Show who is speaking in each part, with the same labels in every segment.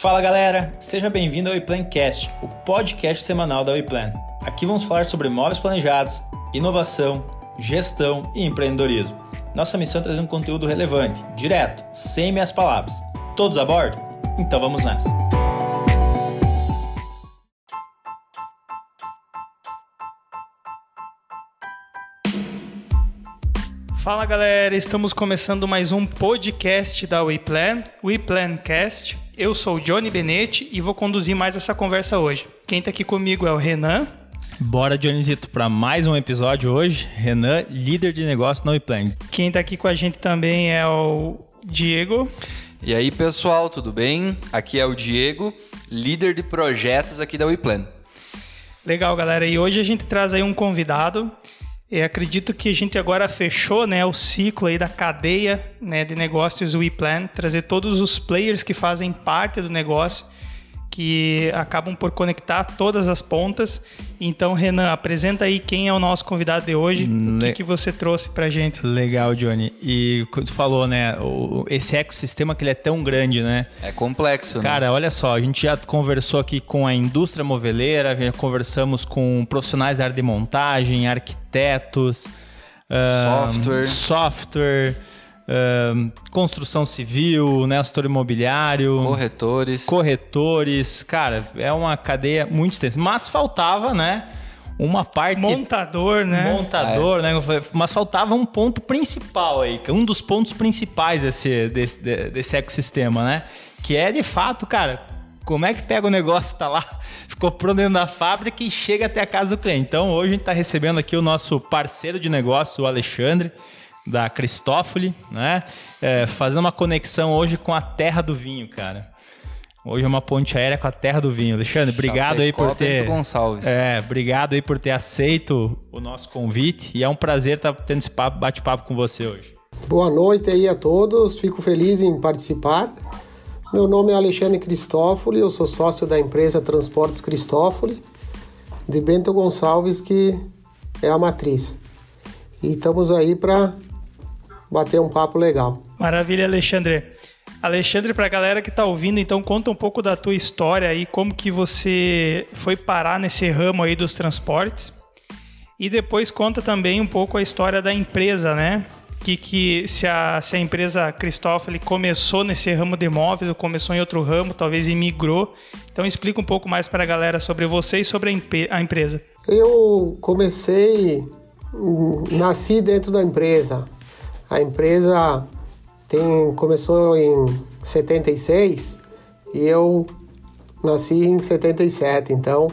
Speaker 1: Fala galera, seja bem-vindo ao WePlancast, o podcast semanal da WePlan. Aqui vamos falar sobre móveis planejados, inovação, gestão e empreendedorismo. Nossa missão é trazer um conteúdo relevante, direto, sem meias palavras. Todos a bordo? Então vamos nessa!
Speaker 2: Fala galera, estamos começando mais um podcast da WePlan, WePlancast. Eu sou o Johnny Benetti e vou conduzir mais essa conversa hoje. Quem está aqui comigo é o Renan.
Speaker 1: Bora, Dionysito, para mais um episódio hoje. Renan, líder de negócio na WePlan.
Speaker 2: Quem está aqui com a gente também é o Diego.
Speaker 3: E aí, pessoal, tudo bem? Aqui é o Diego, líder de projetos aqui da WePlan.
Speaker 2: Legal, galera. E hoje a gente traz aí um convidado eu acredito que a gente agora fechou né, o ciclo aí da cadeia né, de negócios WePlan, trazer todos os players que fazem parte do negócio, que acabam por conectar todas as pontas. Então, Renan, apresenta aí quem é o nosso convidado de hoje, Le... o que, que você trouxe para gente.
Speaker 1: Legal, Johnny. E tu falou, né, esse ecossistema que ele é tão grande, né?
Speaker 3: É complexo,
Speaker 1: Cara,
Speaker 3: né?
Speaker 1: olha só, a gente já conversou aqui com a indústria moveleira, já conversamos com profissionais da área de montagem, arquitetos,
Speaker 3: software,
Speaker 1: um, software Uh, construção civil, né, setor imobiliário,
Speaker 3: corretores.
Speaker 1: Corretores, cara, é uma cadeia muito extensa. Mas faltava, né? Uma parte.
Speaker 2: Montador, né?
Speaker 1: Montador, é. né? Mas faltava um ponto principal aí, um dos pontos principais desse, desse, desse ecossistema, né? Que é de fato, cara, como é que pega o negócio, tá lá, ficou pronto dentro da fábrica e chega até a casa do cliente. Então hoje a gente está recebendo aqui o nosso parceiro de negócio, o Alexandre da Cristófoli, né? É, fazendo uma conexão hoje com a terra do vinho, cara. Hoje é uma ponte aérea com a terra do vinho. Alexandre, obrigado aí por ter.
Speaker 3: Gonçalves.
Speaker 1: É, obrigado aí por ter aceito o nosso convite. E é um prazer estar tendo esse bate-papo com você hoje.
Speaker 4: Boa noite aí a todos. Fico feliz em participar. Meu nome é Alexandre Cristófoli, eu sou sócio da empresa Transportes Cristófoli, de Bento Gonçalves, que é a matriz. E estamos aí para bater um papo legal.
Speaker 2: Maravilha, Alexandre. Alexandre, para a galera que está ouvindo, então conta um pouco da tua história aí, como que você foi parar nesse ramo aí dos transportes. E depois conta também um pouco a história da empresa, né? Que, que se, a, se a empresa Cristófoli começou nesse ramo de imóveis ou começou em outro ramo, talvez imigrou. Então explica um pouco mais para a galera sobre você e sobre a, a empresa.
Speaker 4: Eu comecei, nasci dentro da empresa. A empresa tem, começou em 76 e eu nasci em 77. Então,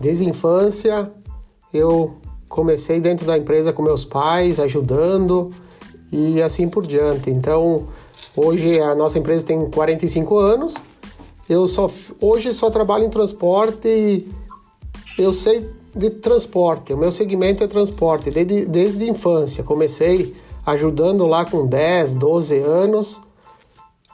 Speaker 4: desde a infância, eu comecei dentro da empresa com meus pais, ajudando e assim por diante. Então, hoje a nossa empresa tem 45 anos. Eu só hoje só trabalho em transporte e eu sei de transporte. O meu segmento é transporte desde, desde a infância. Comecei ajudando lá com 10, 12 anos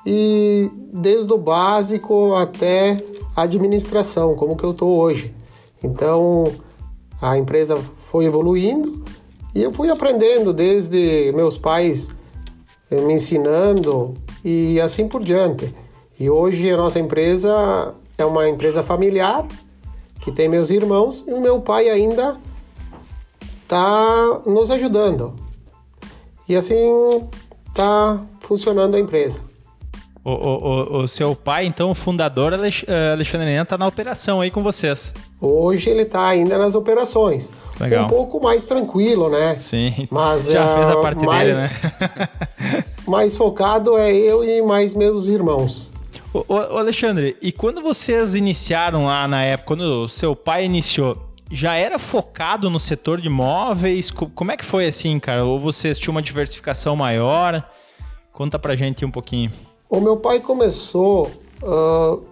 Speaker 4: e desde o básico até a administração, como que eu estou hoje. Então a empresa foi evoluindo e eu fui aprendendo desde meus pais eh, me ensinando e assim por diante. E hoje a nossa empresa é uma empresa familiar que tem meus irmãos e o meu pai ainda está nos ajudando. E assim tá funcionando a empresa.
Speaker 1: O, o, o, seu pai, então, o fundador eh, Alexandre Nena, está na operação aí com vocês.
Speaker 4: Hoje ele está ainda nas operações.
Speaker 1: Legal.
Speaker 4: Um pouco mais tranquilo, né?
Speaker 1: Sim.
Speaker 4: Mas,
Speaker 1: Já uh, fez a parte
Speaker 4: mais,
Speaker 1: dele, né?
Speaker 4: mais focado é eu e mais meus irmãos.
Speaker 1: O, Alexandre, e quando vocês iniciaram lá na época, quando o seu pai iniciou, já era focado no setor de imóveis? Como é que foi assim, cara? Ou vocês tinham uma diversificação maior? Conta pra gente um pouquinho.
Speaker 4: O meu pai começou uh,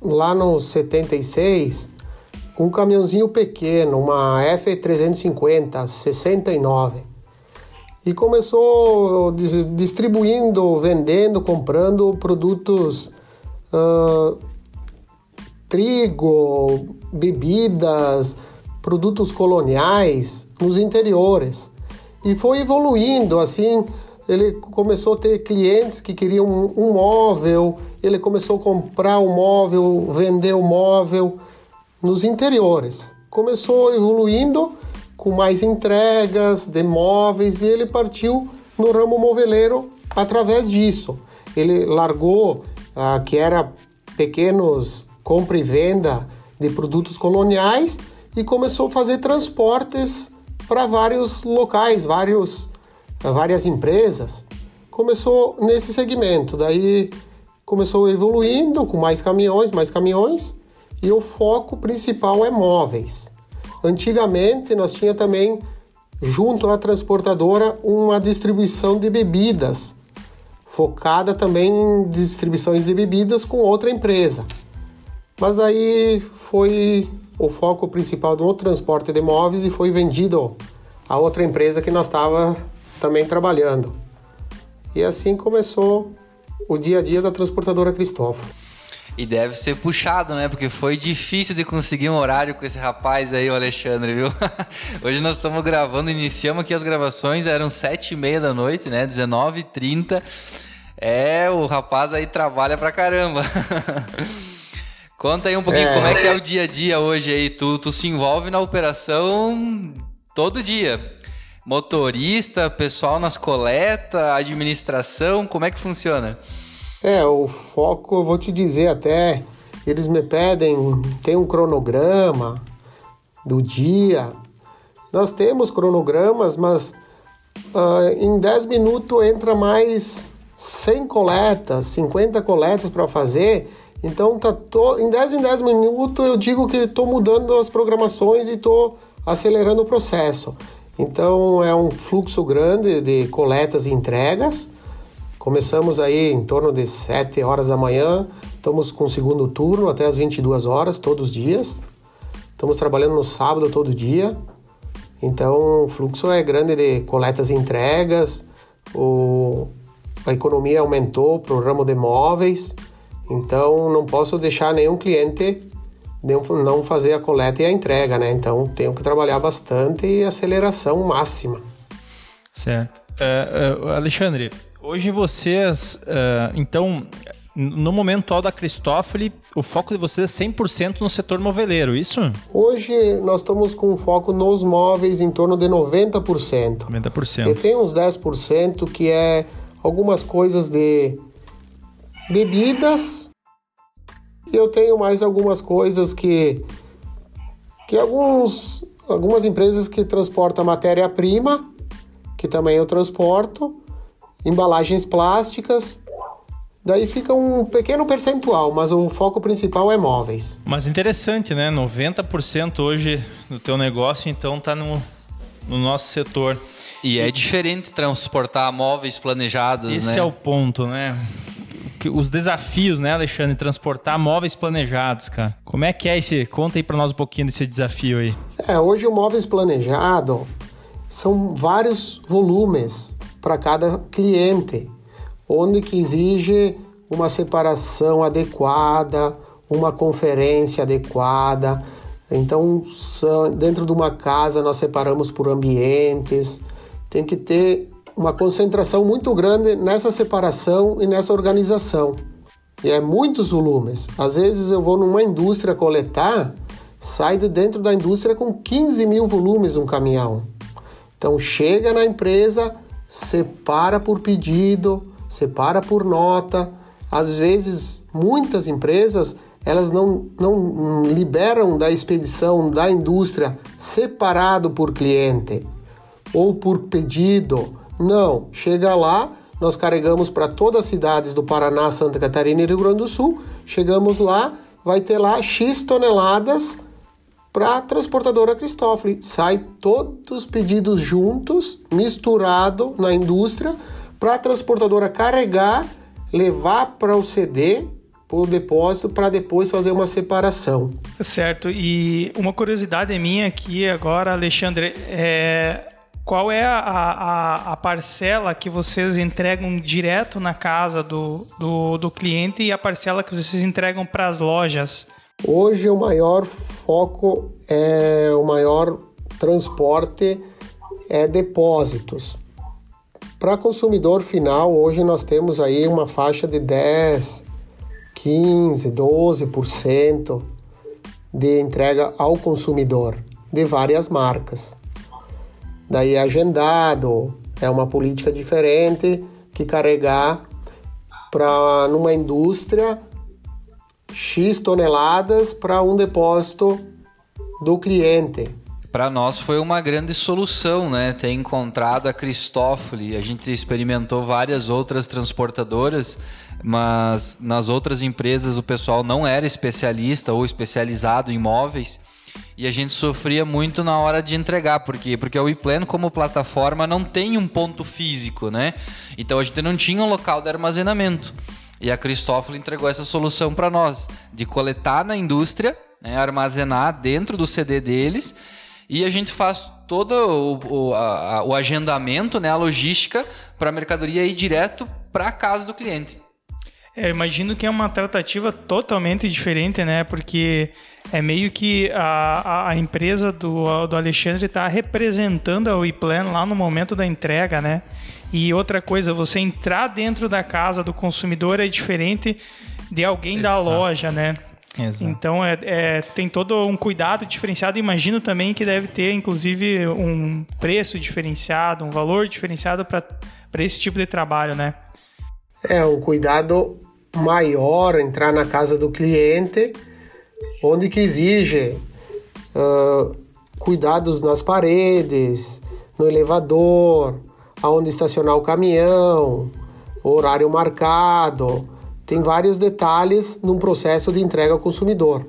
Speaker 4: lá no 76 com um caminhãozinho pequeno, uma F350 69. E começou distribuindo, vendendo, comprando produtos uh, trigo, bebidas, produtos coloniais nos interiores. E foi evoluindo assim, ele começou a ter clientes que queriam um, um móvel, ele começou a comprar o um móvel, vender o um móvel nos interiores. Começou evoluindo com mais entregas de móveis e ele partiu no ramo moveleiro através disso. Ele largou ah, que era pequenos compra e venda de produtos coloniais e começou a fazer transportes para vários locais, vários várias empresas, começou nesse segmento. Daí começou evoluindo com mais caminhões, mais caminhões, e o foco principal é móveis. Antigamente nós tinha também junto à transportadora uma distribuição de bebidas, focada também em distribuições de bebidas com outra empresa. Mas daí foi o foco principal do transporte de móveis e foi vendido a outra empresa que nós estava também trabalhando. E assim começou o dia a dia da transportadora Cristóvão.
Speaker 3: E deve ser puxado, né? Porque foi difícil de conseguir um horário com esse rapaz aí, o Alexandre, viu? Hoje nós estamos gravando, iniciamos aqui as gravações, eram sete e meia da noite, né? 19h30. É, o rapaz aí trabalha pra caramba. Conta aí um pouquinho é. como é que é o dia a dia hoje aí. Tu, tu se envolve na operação todo dia motorista, pessoal nas coletas, administração, como é que funciona?
Speaker 4: É, o foco, eu vou te dizer até, eles me pedem, tem um cronograma do dia. Nós temos cronogramas, mas uh, em 10 minutos entra mais 100 coletas, 50 coletas para fazer. Então tá em 10 em 10 minutos eu digo que estou mudando as programações e estou acelerando o processo. Então é um fluxo grande de coletas e entregas. Começamos aí em torno de 7 horas da manhã, estamos com o segundo turno até as 22 horas todos os dias. Estamos trabalhando no sábado todo dia. Então o fluxo é grande de coletas e entregas. O, a economia aumentou para o ramo de móveis. Então não posso deixar nenhum cliente não fazer a coleta e a entrega, né? Então tenho que trabalhar bastante e aceleração máxima.
Speaker 1: Certo. Uh, uh, Alexandre, hoje vocês, uh, então, no momento atual da Cristófoli, o foco de vocês é 100% no setor moveleiro, isso?
Speaker 4: Hoje nós estamos com foco nos móveis em torno de 90%.
Speaker 1: 90%.
Speaker 4: E tem uns 10% que é algumas coisas de bebidas e eu tenho mais algumas coisas que que alguns algumas empresas que transportam matéria-prima, que também eu transporto, embalagens plásticas. Daí fica um pequeno percentual, mas o foco principal é móveis.
Speaker 1: Mas interessante, né? 90% hoje do teu negócio então está no, no nosso setor.
Speaker 3: E é diferente transportar móveis planejados,
Speaker 1: Esse
Speaker 3: né?
Speaker 1: é o ponto, né? Os desafios, né, Alexandre, transportar móveis planejados, cara. Como é que é esse? Conta aí para nós um pouquinho desse desafio aí.
Speaker 4: É, hoje o móveis planejado são vários volumes para cada cliente, onde que exige uma separação adequada, uma conferência adequada. Então, dentro de uma casa nós separamos por ambientes. Tem que ter uma concentração muito grande nessa separação e nessa organização. E é muitos volumes. Às vezes eu vou numa indústria coletar, sai de dentro da indústria com 15 mil volumes um caminhão. Então chega na empresa, separa por pedido, separa por nota. Às vezes, muitas empresas elas não, não liberam da expedição da indústria separado por cliente ou por pedido não, chega lá, nós carregamos para todas as cidades do Paraná, Santa Catarina e Rio Grande do Sul. Chegamos lá, vai ter lá X toneladas para a transportadora Cristófoli. Sai todos os pedidos juntos, misturado na indústria, para a transportadora carregar, levar para o CD, para o depósito, para depois fazer uma separação.
Speaker 2: Certo. E uma curiosidade minha aqui agora, Alexandre, é qual é a, a, a, parcela que vocês entregam direto na casa do, do, do cliente e a parcela que vocês entregam para as lojas?
Speaker 4: Hoje o maior foco é o maior transporte é depósitos. Para consumidor final, hoje nós temos aí uma faixa de 10, 15, 12% de entrega ao consumidor de várias marcas. Daí agendado, é uma política diferente que carregar para numa indústria X toneladas para um depósito do cliente.
Speaker 3: Para nós foi uma grande solução, né? Ter encontrado a Cristófoli. A gente experimentou várias outras transportadoras, mas nas outras empresas o pessoal não era especialista ou especializado em móveis. E a gente sofria muito na hora de entregar, por quê? Porque o ePlan, como plataforma, não tem um ponto físico, né? Então a gente não tinha um local de armazenamento. E a Cristófilo entregou essa solução para nós, de coletar na indústria, né, armazenar dentro do CD deles, e a gente faz todo o, o, a, o agendamento, né, a logística para a mercadoria ir direto para a casa do cliente.
Speaker 2: É, imagino que é uma tratativa totalmente diferente, né? Porque é meio que a, a empresa do, do Alexandre está representando a WePlan lá no momento da entrega, né? E outra coisa, você entrar dentro da casa do consumidor é diferente de alguém Exato. da loja, né? Exato. Então é, é, tem todo um cuidado diferenciado. Imagino também que deve ter, inclusive, um preço diferenciado, um valor diferenciado para esse tipo de trabalho, né?
Speaker 4: É um cuidado maior entrar na casa do cliente, onde que exige uh, cuidados nas paredes, no elevador, aonde estacionar o caminhão, horário marcado. Tem vários detalhes num processo de entrega ao consumidor,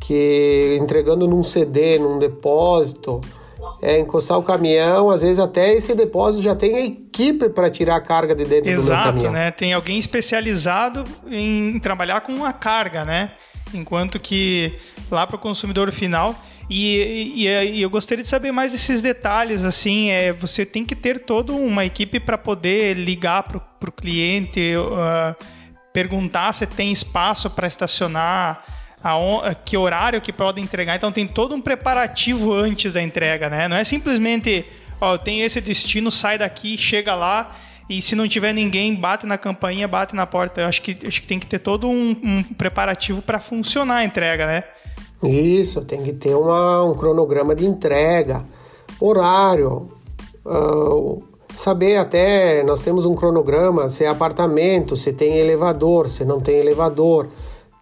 Speaker 4: que entregando num CD, num depósito, é encostar o caminhão, às vezes até esse depósito já tem a equipe para tirar a carga de dentro
Speaker 2: Exato,
Speaker 4: do caminhão.
Speaker 2: né? Tem alguém especializado em trabalhar com a carga, né? Enquanto que lá para o consumidor final e, e, e, eu gostaria de saber mais desses detalhes, assim, é, você tem que ter toda uma equipe para poder ligar para o cliente, uh, perguntar se tem espaço para estacionar, a, que horário que pode entregar. Então tem todo um preparativo antes da entrega, né? Não é simplesmente, ó, tem esse destino, sai daqui, chega lá e se não tiver ninguém, bate na campainha, bate na porta. Eu acho que, acho que tem que ter todo um, um preparativo para funcionar a entrega, né?
Speaker 4: Isso, tem que ter uma, um cronograma de entrega, horário, uh, saber até, nós temos um cronograma, se é apartamento, se tem elevador, se não tem elevador,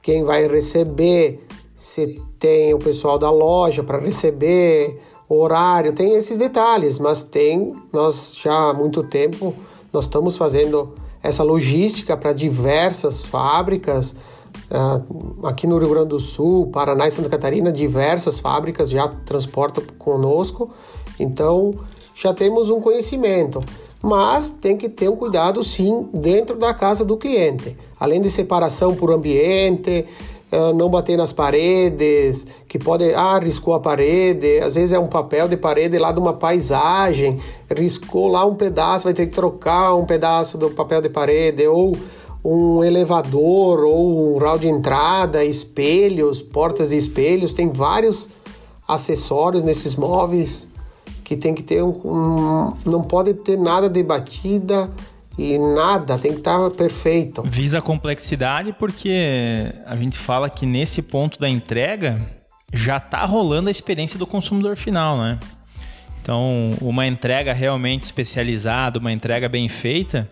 Speaker 4: quem vai receber, se tem o pessoal da loja para receber, horário, tem esses detalhes, mas tem, nós já há muito tempo, nós estamos fazendo essa logística para diversas fábricas, Uh, aqui no Rio Grande do Sul, Paraná e Santa Catarina, diversas fábricas já transportam conosco, então já temos um conhecimento. Mas tem que ter um cuidado sim dentro da casa do cliente, além de separação por ambiente, uh, não bater nas paredes, que pode, ah, riscou a parede, às vezes é um papel de parede lá de uma paisagem, riscou lá um pedaço, vai ter que trocar um pedaço do papel de parede, ou um elevador ou um hall de entrada, espelhos, portas de espelhos, tem vários acessórios nesses móveis que tem que ter um, um não pode ter nada de batida e nada, tem que estar perfeito.
Speaker 1: Visa a complexidade porque a gente fala que nesse ponto da entrega já está rolando a experiência do consumidor final, né? Então, uma entrega realmente especializada, uma entrega bem feita,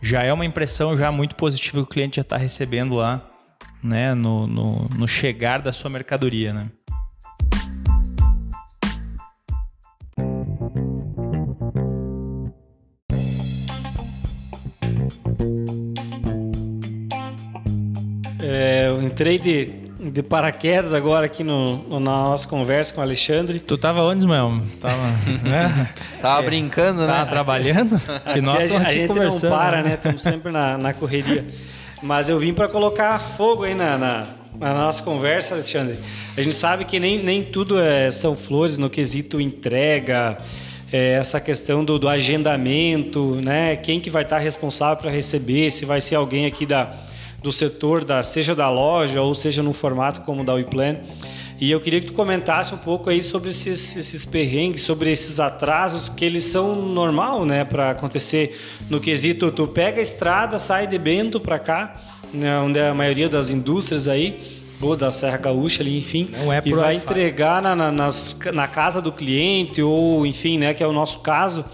Speaker 1: já é uma impressão já muito positiva que o cliente já está recebendo lá, né, no, no, no, chegar da sua mercadoria, né?
Speaker 5: Entrei de de paraquedas agora aqui no, no, na nossa conversa com o Alexandre.
Speaker 1: Tu tava onde, mesmo? Tava,
Speaker 3: né? tava é, brincando, né?
Speaker 1: Tava trabalhando?
Speaker 5: Aqui nós a, a gente não para, né? Estamos sempre na, na correria. Mas eu vim para colocar fogo aí na, na, na, nossa conversa, Alexandre. A gente sabe que nem, nem tudo é, são flores no quesito entrega, é, essa questão do, do agendamento, né? Quem que vai estar responsável para receber, se vai ser alguém aqui da do setor, da, seja da loja ou seja no formato como da WePlan. E eu queria que tu comentasse um pouco aí sobre esses, esses perrengues, sobre esses atrasos que eles são normal, né, para acontecer no quesito. Tu pega a estrada, sai de Bento para cá, né, onde é a maioria das indústrias aí, ou da Serra Gaúcha ali, enfim, é e vai entregar na, na, nas, na casa do cliente, ou enfim, né, que é o nosso caso.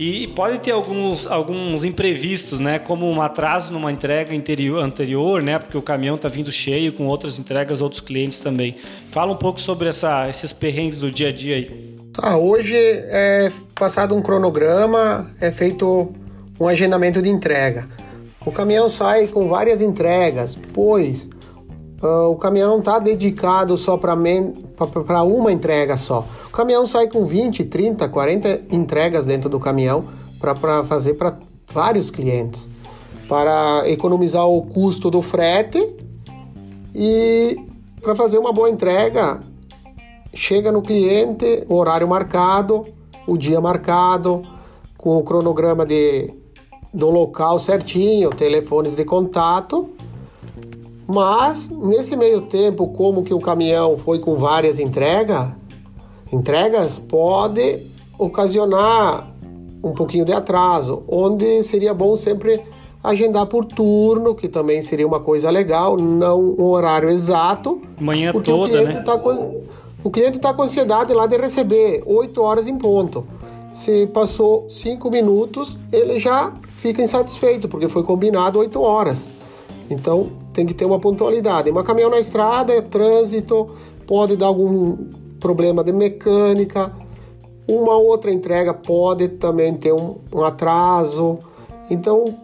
Speaker 5: E pode ter alguns, alguns imprevistos, né? Como um atraso numa entrega interior, anterior, né? Porque o caminhão está vindo cheio com outras entregas, outros clientes também. Fala um pouco sobre essa, esses perrengues do dia a dia aí.
Speaker 4: Ah, hoje é passado um cronograma, é feito um agendamento de entrega. O caminhão sai com várias entregas, pois uh, o caminhão não está dedicado só para uma entrega só. O caminhão sai com 20, 30, 40 entregas dentro do caminhão para fazer para vários clientes, para economizar o custo do frete e para fazer uma boa entrega. Chega no cliente, o horário marcado, o dia marcado, com o cronograma de, do local certinho, telefones de contato. Mas nesse meio tempo, como que o caminhão foi com várias entregas, entregas pode ocasionar um pouquinho de atraso, onde seria bom sempre agendar por turno, que também seria uma coisa legal, não um horário exato.
Speaker 5: Manhã porque toda, o cliente
Speaker 4: né? Tá com, o cliente está com ansiedade lá de receber 8 horas em ponto. Se passou 5 minutos, ele já fica insatisfeito, porque foi combinado 8 horas. Então tem que ter uma pontualidade. Uma caminhão na estrada é trânsito, pode dar algum problema de mecânica. Uma outra entrega pode também ter um, um atraso. Então,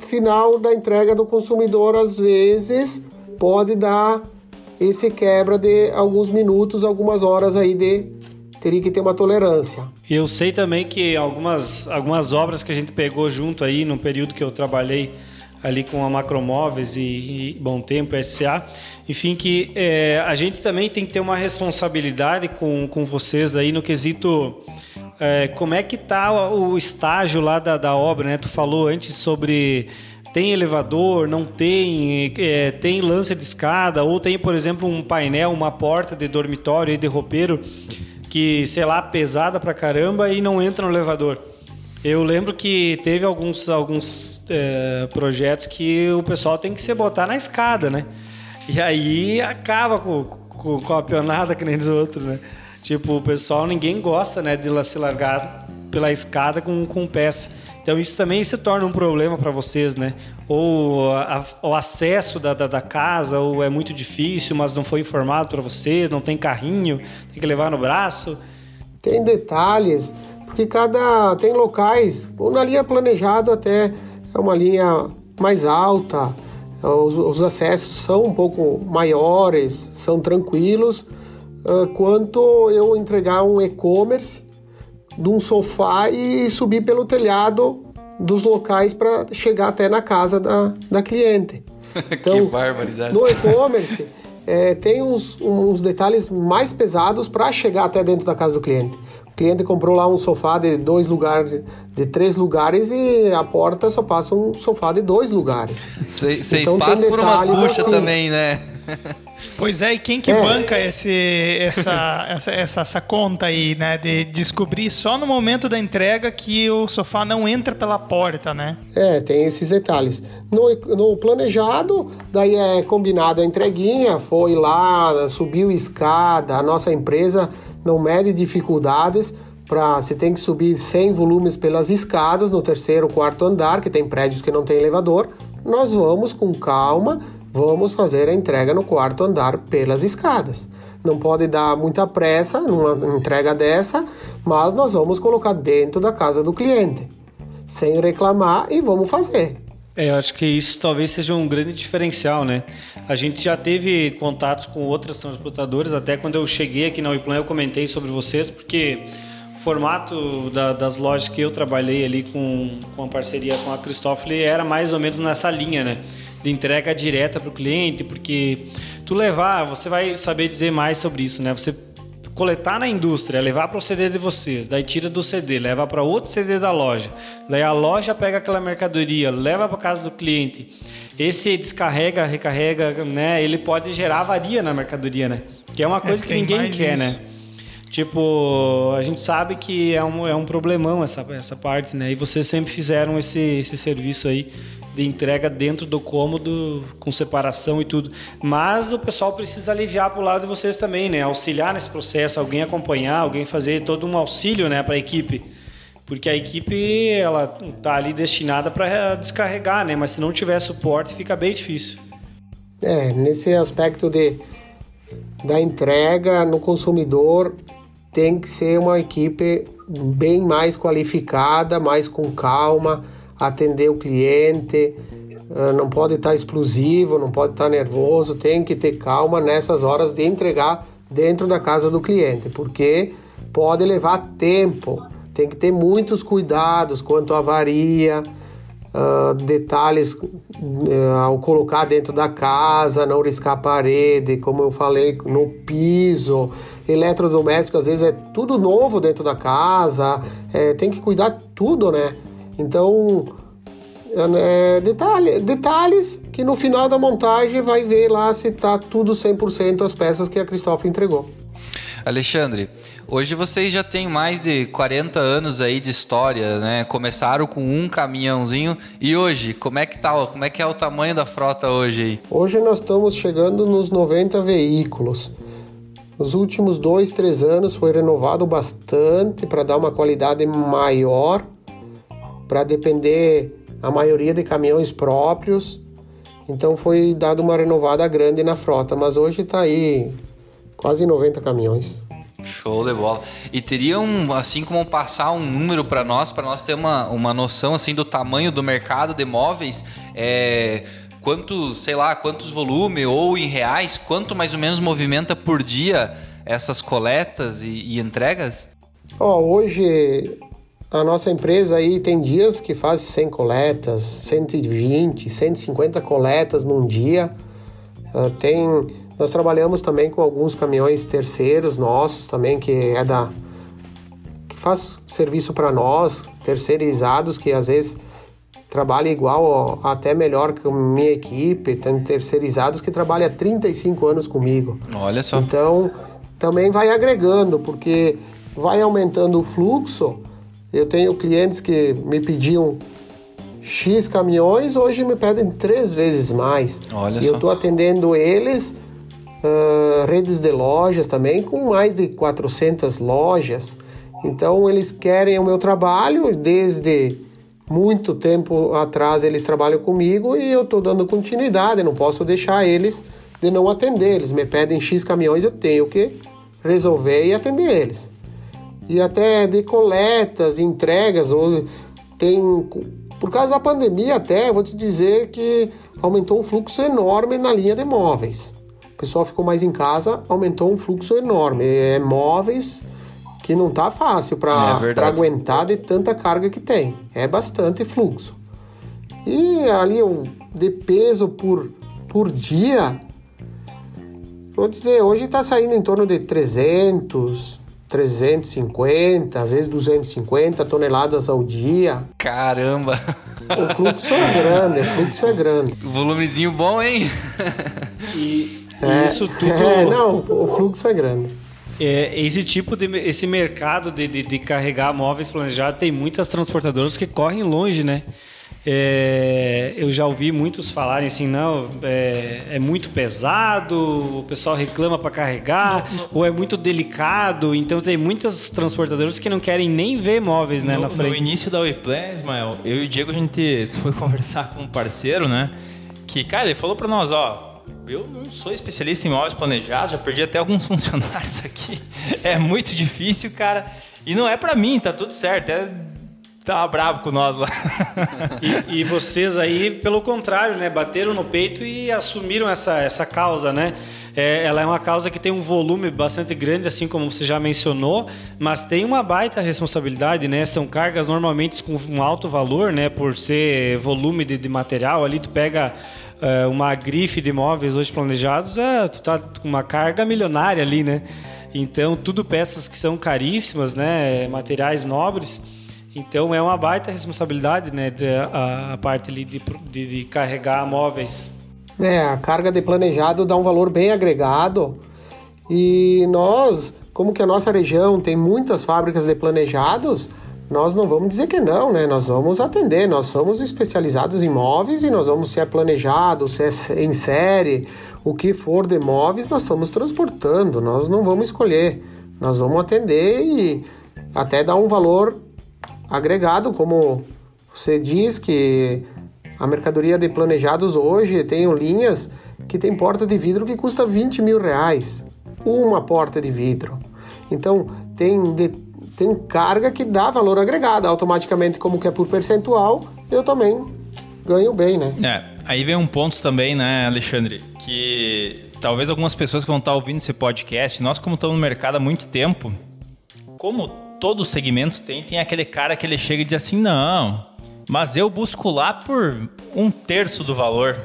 Speaker 4: final da entrega do consumidor, às vezes, pode dar esse quebra de alguns minutos, algumas horas aí de teria que ter uma tolerância.
Speaker 5: Eu sei também que algumas, algumas obras que a gente pegou junto aí no período que eu trabalhei ali com a Macromóveis e, e Bom Tempo, SA. Enfim, que é, a gente também tem que ter uma responsabilidade com, com vocês aí no quesito é, como é que tá o estágio lá da, da obra, né? Tu falou antes sobre tem elevador, não tem, é, tem lance de escada, ou tem, por exemplo, um painel, uma porta de dormitório e de roupeiro que, sei lá, pesada pra caramba e não entra no elevador. Eu lembro que teve alguns, alguns é, projetos que o pessoal tem que se botar na escada, né? E aí acaba com, com, com a pionada que nem os outros, né? Tipo, o pessoal, ninguém gosta, né, de se largar pela escada com, com pés. Então isso também se torna um problema para vocês, né? Ou a, o acesso da, da, da, casa, ou é muito difícil, mas não foi informado para vocês, não tem carrinho, tem que levar no braço.
Speaker 4: Tem detalhes porque cada tem locais, na linha planejada até é uma linha mais alta, os, os acessos são um pouco maiores, são tranquilos, uh, quanto eu entregar um e-commerce de um sofá e subir pelo telhado dos locais para chegar até na casa da, da cliente.
Speaker 3: Então, que barbaridade.
Speaker 4: No e-commerce é, tem uns, uns detalhes mais pesados para chegar até dentro da casa do cliente. O cliente comprou lá um sofá de dois lugares, de três lugares e a porta só passa um sofá de dois lugares.
Speaker 3: Seis então, passa por umas buchas assim. também, né?
Speaker 2: Pois é, e quem que é. banca esse, essa, essa, essa, essa, conta aí, né? De descobrir só no momento da entrega que o sofá não entra pela porta, né?
Speaker 4: É, tem esses detalhes. No, no planejado, daí é combinado a entreguinha, foi lá, subiu escada, a nossa empresa não mede dificuldades para se tem que subir 100 volumes pelas escadas no terceiro, quarto andar, que tem prédios que não tem elevador, nós vamos com calma Vamos fazer a entrega no quarto andar pelas escadas. Não pode dar muita pressa numa entrega dessa, mas nós vamos colocar dentro da casa do cliente, sem reclamar e vamos fazer.
Speaker 5: É, eu acho que isso talvez seja um grande diferencial, né? A gente já teve contatos com outras transportadoras, até quando eu cheguei aqui na Wiplan eu comentei sobre vocês, porque o formato da, das lojas que eu trabalhei ali com, com a parceria com a Christoffel era mais ou menos nessa linha, né? de entrega direta para o cliente, porque tu levar, você vai saber dizer mais sobre isso, né? Você coletar na indústria, levar para o CD de vocês, daí tira do CD, leva para outro CD da loja, daí a loja pega aquela mercadoria, leva para casa do cliente. Esse descarrega, recarrega, né? Ele pode gerar avaria na mercadoria, né? Que é uma coisa é, que ninguém quer, isso. né? Tipo, a gente sabe que é um, é um problemão essa, essa parte, né? E vocês sempre fizeram esse, esse serviço aí de entrega dentro do cômodo, com separação e tudo. Mas o pessoal precisa aliviar para o lado de vocês também, né? Auxiliar nesse processo, alguém acompanhar, alguém fazer todo um auxílio, né, para a equipe. Porque a equipe, ela tá ali destinada para descarregar, né? Mas se não tiver suporte, fica bem difícil.
Speaker 4: É, nesse aspecto de da entrega no consumidor, tem que ser uma equipe bem mais qualificada, mais com calma, atender o cliente, ah, não pode estar explosivo, não pode estar nervoso, tem que ter calma nessas horas de entregar dentro da casa do cliente, porque pode levar tempo, tem que ter muitos cuidados quanto à avaria, uh, detalhes uh, ao colocar dentro da casa, não riscar a parede, como eu falei, no piso, eletrodoméstico, às vezes é tudo novo dentro da casa, é, tem que cuidar tudo, né? Então, é, detalhe, detalhes que no final da montagem vai ver lá se tá tudo 100% as peças que a Cristóvão entregou.
Speaker 3: Alexandre, hoje vocês já têm mais de 40 anos aí de história, né? Começaram com um caminhãozinho e hoje, como é que tá? Como é que é o tamanho da frota hoje aí?
Speaker 4: Hoje nós estamos chegando nos 90 veículos. Nos últimos dois, três anos foi renovado bastante para dar uma qualidade maior, para depender a maioria de caminhões próprios. Então foi dado uma renovada grande na frota, mas hoje está aí quase 90 caminhões.
Speaker 3: Show de bola. E teriam, assim como passar um número para nós, para nós ter uma, uma noção assim do tamanho do mercado de móveis, é, quanto, sei lá, quantos volume ou em reais, quanto mais ou menos movimenta por dia essas coletas e, e entregas?
Speaker 4: Oh, hoje a nossa empresa aí tem dias que faz 100 coletas, 120, 150 coletas num dia. Uh, tem, nós trabalhamos também com alguns caminhões terceiros nossos também que é da que faz serviço para nós, terceirizados que às vezes trabalha igual até melhor que a minha equipe, tem terceirizados que trabalham há 35 anos comigo.
Speaker 3: Olha só.
Speaker 4: Então, também vai agregando, porque vai aumentando o fluxo. Eu tenho clientes que me pediam X caminhões, hoje me pedem três vezes mais.
Speaker 3: Olha
Speaker 4: e só. eu estou atendendo eles, uh, redes de lojas também, com mais de 400 lojas. Então, eles querem o meu trabalho desde muito tempo atrás eles trabalham comigo e eu estou dando continuidade, não posso deixar eles de não atender. Eles me pedem X caminhões, eu tenho que resolver e atender eles. E até de coletas, entregas, hoje tem por causa da pandemia até, vou te dizer que aumentou um fluxo enorme na linha de móveis. O pessoal ficou mais em casa, aumentou um fluxo enorme. É móveis que não tá fácil para é aguentar de tanta carga que tem. É bastante fluxo. E ali de peso por, por dia, vou dizer, hoje está saindo em torno de 300, 350, às vezes 250 toneladas ao dia.
Speaker 3: Caramba!
Speaker 4: O fluxo é grande, o fluxo é grande.
Speaker 3: Volumezinho bom, hein?
Speaker 5: e, é, isso tudo.
Speaker 4: É, não, o fluxo é grande.
Speaker 5: É, esse tipo de esse mercado de, de, de, carregar móveis planejados tem muitas transportadoras que correm longe, né? É, eu já ouvi muitos falarem assim, não, é, é muito pesado, o pessoal reclama para carregar, no, no, ou é muito delicado. Então tem muitas transportadoras que não querem nem ver móveis, né,
Speaker 1: no,
Speaker 5: na frente.
Speaker 1: No início da WePlan, Ismael, eu e o Diego a gente foi conversar com um parceiro, né? Que, cara, ele falou para nós, ó, eu não sou especialista em imóveis planejados, já perdi até alguns funcionários aqui. É muito difícil, cara. E não é para mim, tá tudo certo. É tava bravo com nós lá.
Speaker 5: E, e, vocês aí, pelo contrário, né, bateram no peito e assumiram essa, essa causa, né? É, ela é uma causa que tem um volume bastante grande, assim como você já mencionou, mas tem uma baita responsabilidade, né? São cargas normalmente com um alto valor, né? Por ser volume de, de material ali, tu pega é, uma grife de imóveis hoje planejados, é, tu tá com uma carga milionária ali, né? Então, tudo peças que são caríssimas, né? Materiais nobres. Então, é uma baita responsabilidade, né? De, a, a, parte ali de, de, de carregar móveis.
Speaker 4: É, a carga de planejado dá um valor bem agregado E nós, como que a nossa região tem muitas fábricas de planejados, nós não vamos dizer que não, né? Nós vamos atender, nós somos especializados em móveis e nós vamos, se é planejado, se é em série, o que for de móveis, nós estamos transportando, nós não vamos escolher, nós vamos atender e até dar um valor agregado, como você diz que a mercadoria de planejados hoje tem linhas que tem porta de vidro que custa 20 mil reais, uma porta de vidro. Então tem de tem carga que dá valor agregado. Automaticamente, como que é por percentual, eu também ganho bem, né?
Speaker 1: É, aí vem um ponto também, né, Alexandre, que talvez algumas pessoas que vão estar ouvindo esse podcast, nós como estamos no mercado há muito tempo, como todo segmento tem, tem aquele cara que ele chega e diz assim, não, mas eu busco lá por um terço do valor.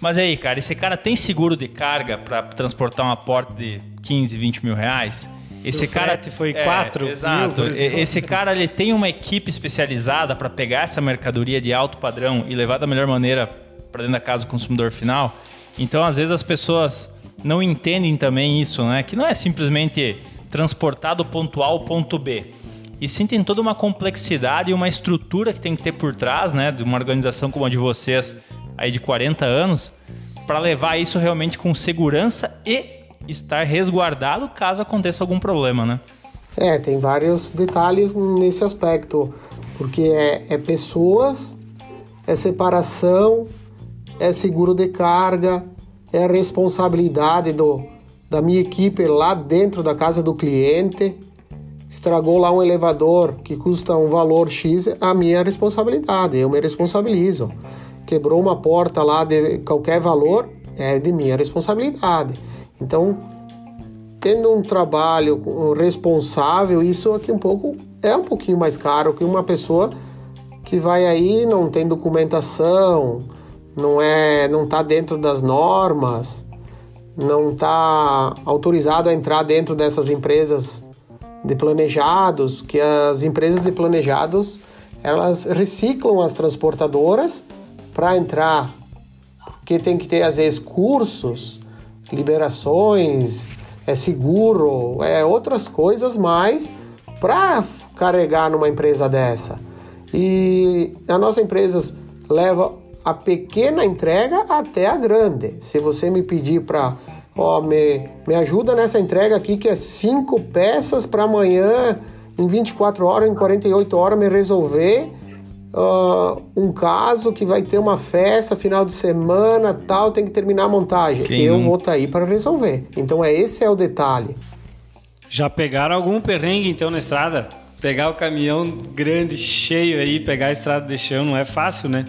Speaker 1: Mas aí, cara, esse cara tem seguro de carga para transportar uma porta de 15, 20 mil reais? Esse cara
Speaker 2: foi é, quatro.
Speaker 1: Exato. Mil, esse cara ele tem uma equipe especializada para pegar essa mercadoria de alto padrão e levar da melhor maneira para dentro da casa do consumidor final. Então, às vezes as pessoas não entendem também isso, né? Que não é simplesmente transportar do ponto A ao ponto B. E sim tem toda uma complexidade e uma estrutura que tem que ter por trás, né? De uma organização como a de vocês, aí de 40 anos, para levar isso realmente com segurança e estar resguardado caso aconteça algum problema, né?
Speaker 4: É, tem vários detalhes nesse aspecto, porque é, é pessoas, é separação, é seguro de carga, é responsabilidade do, da minha equipe lá dentro da casa do cliente. Estragou lá um elevador que custa um valor X, a minha responsabilidade, eu me responsabilizo. Quebrou uma porta lá de qualquer valor, é de minha responsabilidade. Então, tendo um trabalho responsável, isso aqui um pouco é um pouquinho mais caro que uma pessoa que vai aí não tem documentação, não é, não está dentro das normas, não está autorizado a entrar dentro dessas empresas de planejados, que as empresas de planejados elas reciclam as transportadoras para entrar, porque tem que ter às vezes cursos liberações, é seguro, é outras coisas mais para carregar numa empresa dessa. E a nossa empresa leva a pequena entrega até a grande. Se você me pedir para, ó, me, me ajuda nessa entrega aqui que é cinco peças para amanhã, em 24 horas, em 48 horas me resolver, uh, um caso que vai ter uma festa final de semana, tal, tem que terminar a montagem. Quem eu não... vou estar tá aí para resolver. Então é esse é o detalhe.
Speaker 5: Já pegaram algum perrengue então na estrada? Pegar o caminhão grande, cheio aí, pegar a estrada de chão não é fácil, né?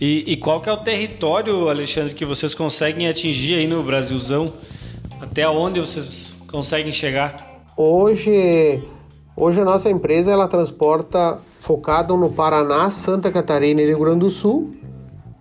Speaker 5: E, e, qual que é o território, Alexandre, que vocês conseguem atingir aí no Brasilzão? Até onde vocês conseguem chegar?
Speaker 4: Hoje, hoje a nossa empresa ela transporta focado no Paraná, Santa Catarina e Rio Grande do Sul,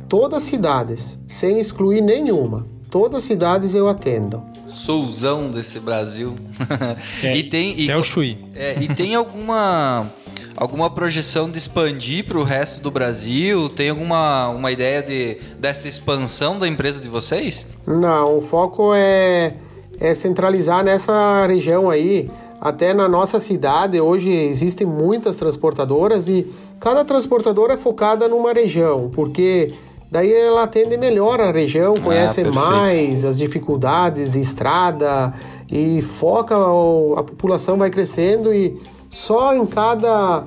Speaker 4: todas as cidades, sem excluir nenhuma. Todas as cidades eu atendo.
Speaker 3: Souzão desse Brasil.
Speaker 1: É, e tem e,
Speaker 3: até o Chuí. É, e tem alguma alguma projeção de expandir para o resto do Brasil? Tem alguma uma ideia de dessa expansão da empresa de vocês?
Speaker 4: Não, o foco é é centralizar nessa região aí. Até na nossa cidade hoje existem muitas transportadoras e cada transportadora é focada numa região, porque daí ela atende melhor a região, ah, conhece ah, mais as dificuldades de estrada e foca a população vai crescendo e só em cada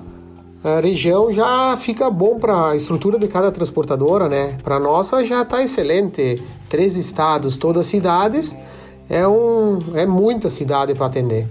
Speaker 4: eh, região já fica bom para a estrutura de cada transportadora, né? Para nossa já está excelente. Três estados, todas as cidades, é um é muita cidade para atender.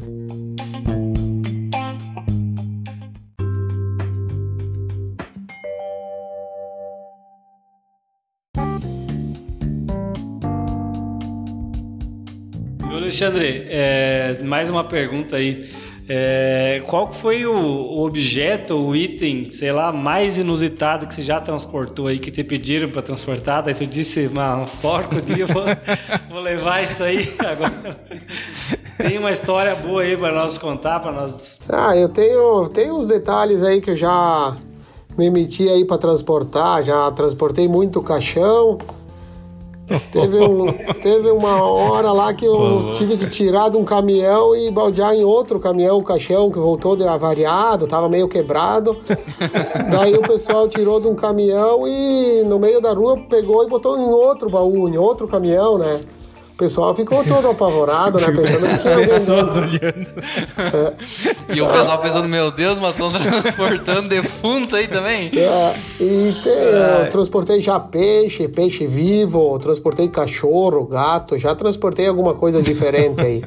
Speaker 5: Alexandre, é, mais uma pergunta aí. É, qual foi o, objeto, o item, sei lá, mais inusitado que você já transportou aí, que te pediram para transportar? Daí tu disse, um porco dia, vou, vou levar isso aí agora. Tem uma história boa aí para nós contar, para nós.
Speaker 4: Ah, eu tenho, tenho uns detalhes aí que eu já me meti aí para transportar, já transportei muito caixão, Teve, um, teve uma hora lá que eu tive que tirar de um caminhão e baldear em outro caminhão, o caixão que voltou de avariado, tava meio quebrado. Daí o pessoal tirou de um caminhão e no meio da rua pegou e botou em outro baú, em outro caminhão, né? O pessoal ficou todo apavorado, né? Pensando que tinha
Speaker 1: Pessoas olhando.
Speaker 3: É. E o pessoal pensando, meu Deus, mas estão transportando defunto aí também?
Speaker 4: É, e te, eu transportei já peixe, peixe vivo, transportei cachorro, gato, já transportei alguma coisa diferente aí.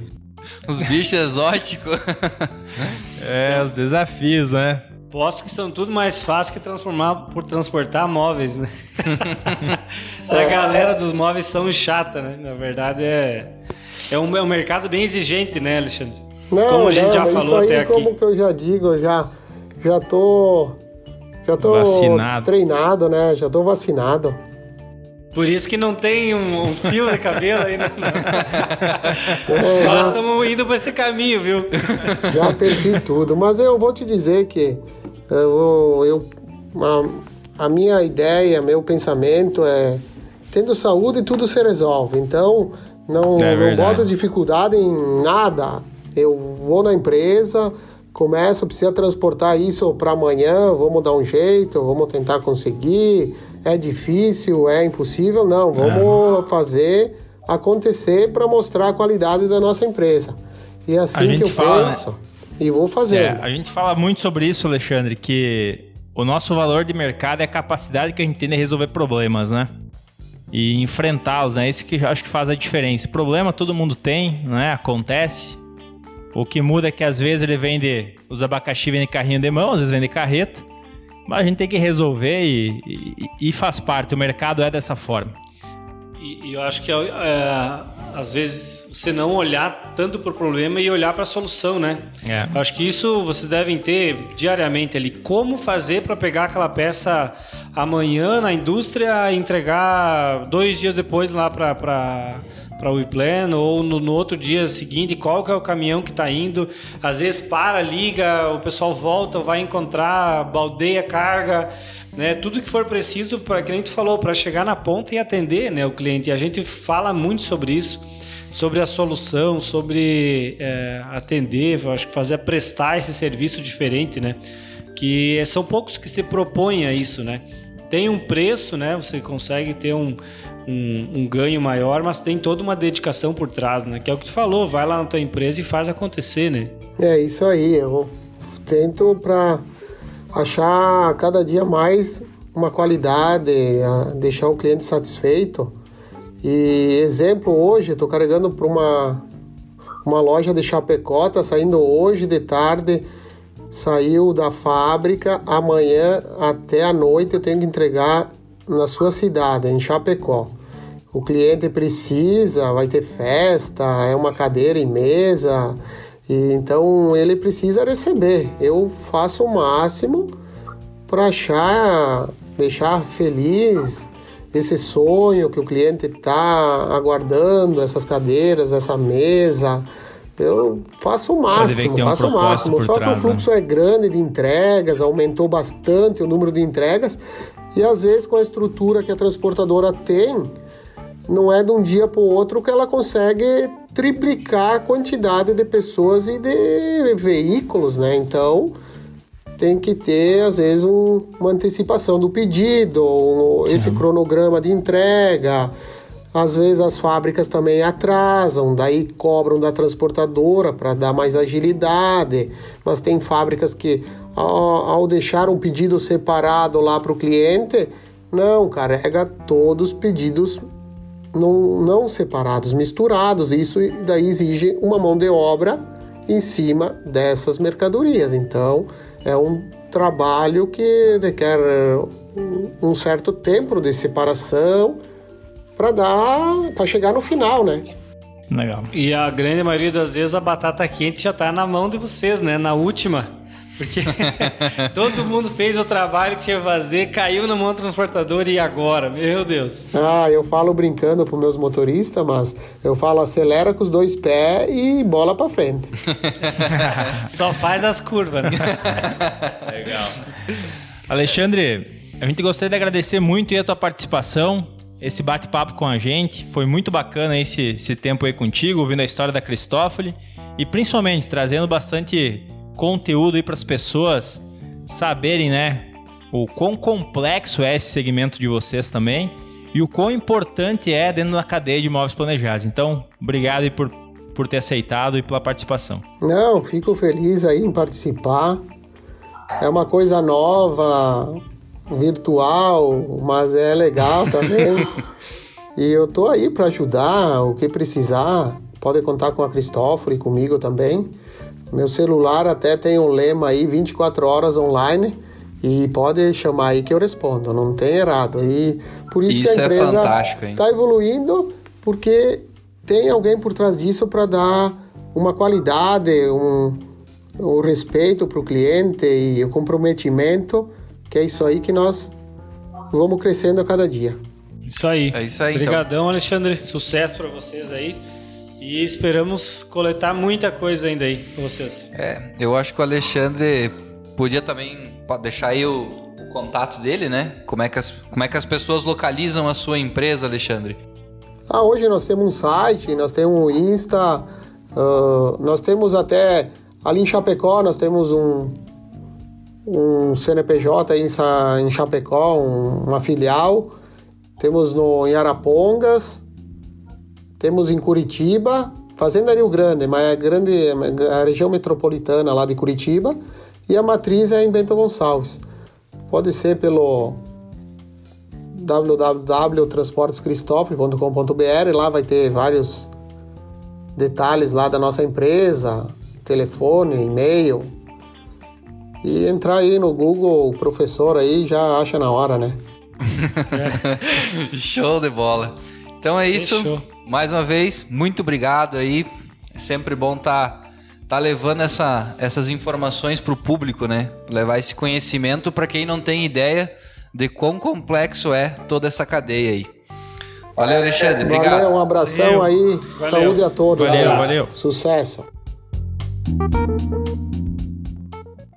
Speaker 3: Os bichos exóticos.
Speaker 1: É, os desafios, né?
Speaker 5: Posso que são tudo mais fácil que transformar por transportar móveis, né? Essa galera dos móveis são chata, né? Na verdade é é um, é um mercado bem exigente, né, Alexandre?
Speaker 4: Não,
Speaker 5: como a gente
Speaker 4: não,
Speaker 5: já
Speaker 4: isso
Speaker 5: falou
Speaker 4: aí,
Speaker 5: até aqui.
Speaker 4: como que eu já digo, eu já já tô já tô
Speaker 1: Vacinado.
Speaker 4: treinado, né? Já tô vacinado.
Speaker 5: Por isso que não tem um, um fio de cabelo aí, né?
Speaker 4: É,
Speaker 5: Nós
Speaker 4: já,
Speaker 5: estamos indo por esse caminho, viu?
Speaker 4: já perdi tudo, mas eu vou te dizer que eu, eu a, a minha ideia, meu pensamento é tendo saúde tudo se resolve. Então não,
Speaker 1: É
Speaker 4: não boto dificuldade em nada. Eu vou na empresa, começo, precisa transportar isso para amanhã, vamos dar um jeito, vamos tentar conseguir. É difícil, é impossível, não. Vamos fazer acontecer para mostrar a qualidade da nossa empresa. E é assim que eu
Speaker 1: fala, né?
Speaker 4: E vou fazendo.
Speaker 1: É, a gente fala muito sobre isso, Alexandre, que o nosso valor de mercado é a capacidade que a gente tem de resolver problemas, né? E enfrentá-los, né? Isso que eu acho que faz a diferença. Problema todo mundo tem, né? Acontece. O que muda é que às vezes ele vende, os abacaxi vem de carrinho de mão, às vezes vem de carreta. Mas a gente tem que resolver e, e- e faz parte. O mercado é dessa forma.
Speaker 5: E, e eu acho que é, às vezes você não olhar tanto para o problema e olhar para a solução, né?
Speaker 1: É.
Speaker 5: Eu acho que isso vocês devem ter diariamente ali. Como fazer para pegar aquela peça amanhã na indústria e entregar dois dias depois lá para para o Iplan ou no, no outro dia seguinte, qual que é o caminhão que está indo. Às vezes para, liga, o pessoal volta, vai encontrar, baldeia, carga, né? Tudo que for preciso para que nem tu falou, para chegar na ponta e atender, né, o cliente. E a gente fala muito sobre isso, sobre a solução, sobre é, atender, acho que fazer prestar esse serviço diferente, né? Que são poucos que se propõem a isso, né? Tem um preço, né? Você consegue ter um, um, um ganho maior, mas tem toda uma dedicação por trás, né? Que é o que tu falou, vai lá na tua empresa e faz acontecer, né?
Speaker 4: É isso aí, eu tento para achar cada dia mais uma qualidade, deixar o cliente satisfeito. E exemplo, hoje estou carregando para uma, uma loja de Chapecó, tá saindo hoje de tarde, saiu da fábrica, amanhã até a noite eu tenho que entregar na sua cidade, em Chapecó. O cliente precisa, vai ter festa, é uma cadeira e mesa, e então ele precisa receber. Eu faço o máximo para achar, deixar feliz esse sonho que o cliente está aguardando, essas cadeiras, essa mesa. Eu faço o máximo,
Speaker 1: um
Speaker 4: faço o máximo. Só que o
Speaker 1: trás,
Speaker 4: fluxo é grande de entregas, aumentou bastante o número de entregas e às vezes com a estrutura que a transportadora tem, não é de um dia para o outro que ela consegue triplicar a quantidade de pessoas e de veículos, né? Então tem que ter às vezes um- uma antecipação do pedido, um- esse cronograma de entrega. Às vezes as fábricas também atrasam, daí cobram da transportadora para dar mais agilidade, mas tem fábricas que ao, ao deixar um pedido separado lá para o cliente, não carrega todos os pedidos não, não separados, misturados. Isso daí exige uma mão de obra em cima dessas mercadorias. Então, é um trabalho que requer um- um certo tempo de separação para dar para chegar no final, né?
Speaker 1: Legal.
Speaker 5: E a grande maioria das vezes a batata quente já tá na mão de vocês, né? Na última. Porque todo mundo fez o trabalho que tinha que fazer, caiu na mão do transportador e agora? Meu Deus.
Speaker 4: Ah, eu falo brincando para meus motoristas, mas eu falo acelera com os dois pés e bola para frente.
Speaker 5: Só faz as curvas. Né?
Speaker 1: Legal. Alexandre, a gente gostaria de agradecer muito aí a tua participação. Esse bate-papo com a gente. Foi muito bacana esse, esse tempo aí contigo, ouvindo a história da Cristófoli e principalmente trazendo bastante conteúdo aí para as pessoas saberem, né, o quão complexo é esse segmento de vocês também e o quão importante é dentro da cadeia de imóveis planejados. Então, obrigado aí por, por ter aceitado e pela participação.
Speaker 4: Não, fico feliz aí em participar. É uma coisa nova, virtual, mas é legal também. e eu tô aí para ajudar, o que precisar. Pode contar com a Cristóforo e comigo também. Meu celular até tem um lema aí 24 horas online e pode chamar aí que eu respondo, não tem errado. E por isso, isso que a é empresa está evoluindo, porque tem alguém por trás disso para dar uma qualidade, um, um respeito para o cliente e o comprometimento, que é isso aí que nós vamos crescendo a cada dia.
Speaker 5: Isso aí. É isso aí. Então. Obrigadão, então. Alexandre. Sucesso para vocês aí. E esperamos coletar muita coisa ainda aí com vocês.
Speaker 3: É, eu acho que o Alexandre podia também deixar aí o, o, contato dele, né? Como é, que as, como é que as pessoas localizam a sua empresa, Alexandre?
Speaker 4: Ah, hoje nós temos um site, nós temos um Insta, uh, nós temos até ali em Chapecó, nós temos um, um CNPJ aí em Chapecó, um, uma filial. Temos no, em Arapongas, temos em Curitiba, Fazenda Rio Grande, mas é grande, a região metropolitana lá de Curitiba, e a matriz é em Bento Gonçalves. Pode ser pelo www.transportescristopoli.com.br, lá vai ter vários detalhes lá da nossa empresa, telefone, e-mail. E entrar aí no Google, professor aí já acha na hora, né?
Speaker 3: Show de bola. Então é isso. Fechou. Mais uma vez, muito obrigado aí. É sempre bom estar tá, tá levando essa, essas informações para o público, né? Levar esse conhecimento para quem não tem ideia de quão complexo é toda essa cadeia aí. Valeu, Alexandre. Obrigado.
Speaker 4: Valeu, um abração valeu. aí. Valeu. Saúde a todos.
Speaker 1: Valeu, valeu.
Speaker 4: Sucesso.